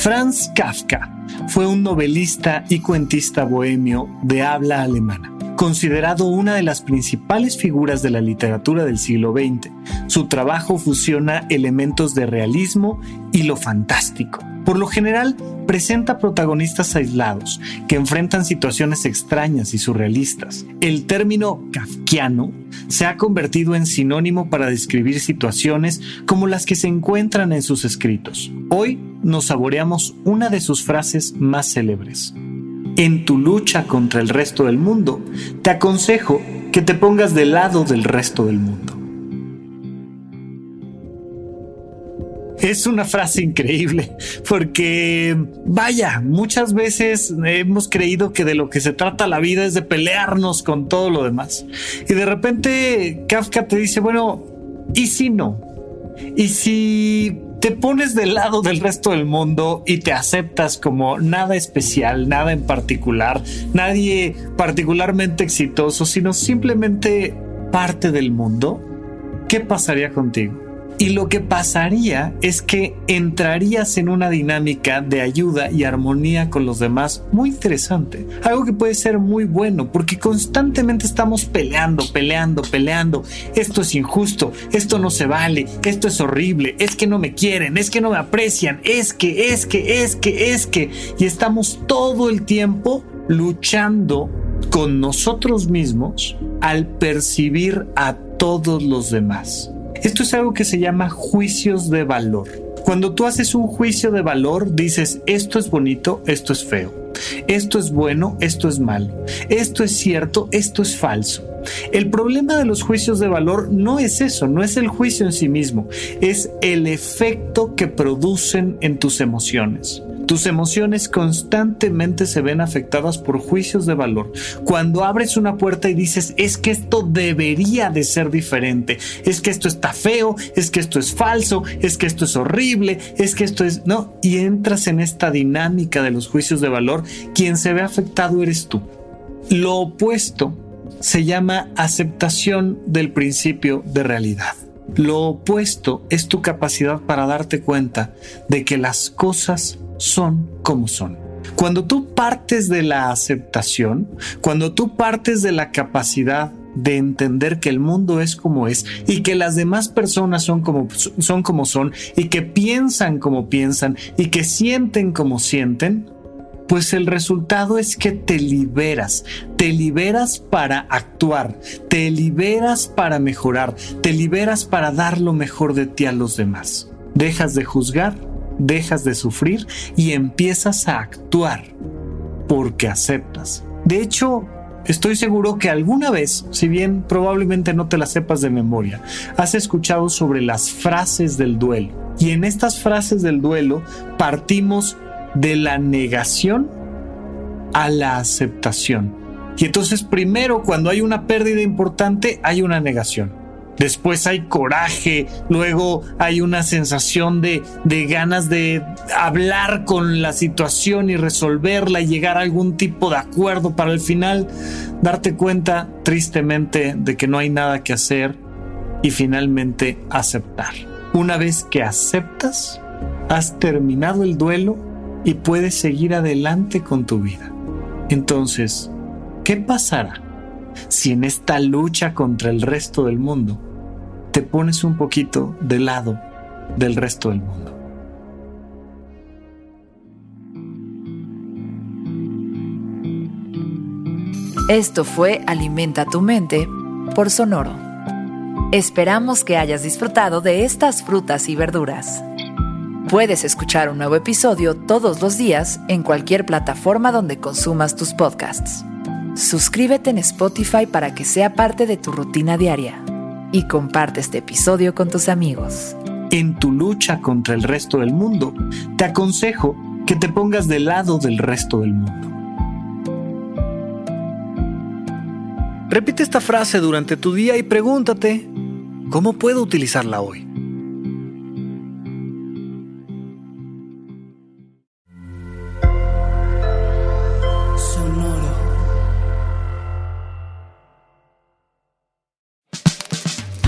Franz Kafka fue un novelista y cuentista bohemio de habla alemana, considerado una de las principales figuras de la literatura del siglo XX. Su trabajo fusiona elementos de realismo y lo fantástico. Por lo general, presenta protagonistas aislados que enfrentan situaciones extrañas y surrealistas. El término kafkiano se ha convertido en sinónimo para describir situaciones como las que se encuentran en sus escritos. Hoy nos saboreamos una de sus frases más célebres. En tu lucha contra el resto del mundo, te aconsejo que te pongas del lado del resto del mundo. Es una frase increíble porque, vaya, muchas veces hemos creído que de lo que se trata la vida es de pelearnos con todo lo demás. Y de repente Kafka te dice, bueno, ¿y si no? ¿Y si te pones del lado del resto del mundo y te aceptas como nada especial, nada en particular, nadie particularmente exitoso, sino simplemente parte del mundo, ¿qué pasaría contigo? Y lo que pasaría es que entrarías en una dinámica de ayuda y armonía con los demás muy interesante. Algo que puede ser muy bueno porque constantemente estamos peleando, peleando, peleando. Esto es injusto, esto no se vale, esto es horrible, es que no me quieren, es que no me aprecian, es que, es que, es que, es que. Y estamos todo el tiempo luchando con nosotros mismos al percibir a todos los demás. Esto es algo que se llama juicios de valor. Cuando tú haces un juicio de valor, dices, esto es bonito, esto es feo, esto es bueno, esto es malo, esto es cierto, esto es falso. El problema de los juicios de valor no es eso, no es el juicio en sí mismo, es el efecto que producen en tus emociones. Tus emociones constantemente se ven afectadas por juicios de valor. Cuando abres una puerta y dices, es que esto debería de ser diferente, es que esto está feo, es que esto es falso, es que esto es horrible, es que esto es... No, y entras en esta dinámica de los juicios de valor, quien se ve afectado eres tú. Lo opuesto se llama aceptación del principio de realidad. Lo opuesto es tu capacidad para darte cuenta de que las cosas son como son. Cuando tú partes de la aceptación, cuando tú partes de la capacidad de entender que el mundo es como es y que las demás personas son como son y que piensan como piensan y que sienten como sienten, pues el resultado es que te liberas, te liberas para actuar, te liberas para mejorar, te liberas para dar lo mejor de ti a los demás. Dejas de juzgar dejas de sufrir y empiezas a actuar porque aceptas. De hecho, estoy seguro que alguna vez, si bien probablemente no te las sepas de memoria, has escuchado sobre las frases del duelo. Y en estas frases del duelo partimos de la negación a la aceptación. Y entonces primero, cuando hay una pérdida importante, hay una negación. después hay coraje, luego hay una sensación de, de, ganas de hablar con la situación y resolverla y llegar a algún tipo de acuerdo para al final darte cuenta tristemente de que no hay nada que hacer y finalmente aceptar. Una vez que aceptas, has terminado el duelo y puedes seguir adelante con tu vida. Entonces, ¿qué pasará si en esta lucha contra el resto del mundo te pones un poquito de lado del resto del mundo? Esto fue Alimenta tu mente por Sonoro. Esperamos que hayas disfrutado de estas frutas y verduras. Puedes escuchar un nuevo episodio todos los días en cualquier plataforma donde consumas tus podcasts. Suscríbete en Spotify para que sea parte de tu rutina diaria y comparte este episodio con tus amigos. En tu lucha contra el resto del mundo, te aconsejo que te pongas del lado del resto del mundo. Repite esta frase durante tu día y pregúntate, ¿cómo puedo utilizarla hoy?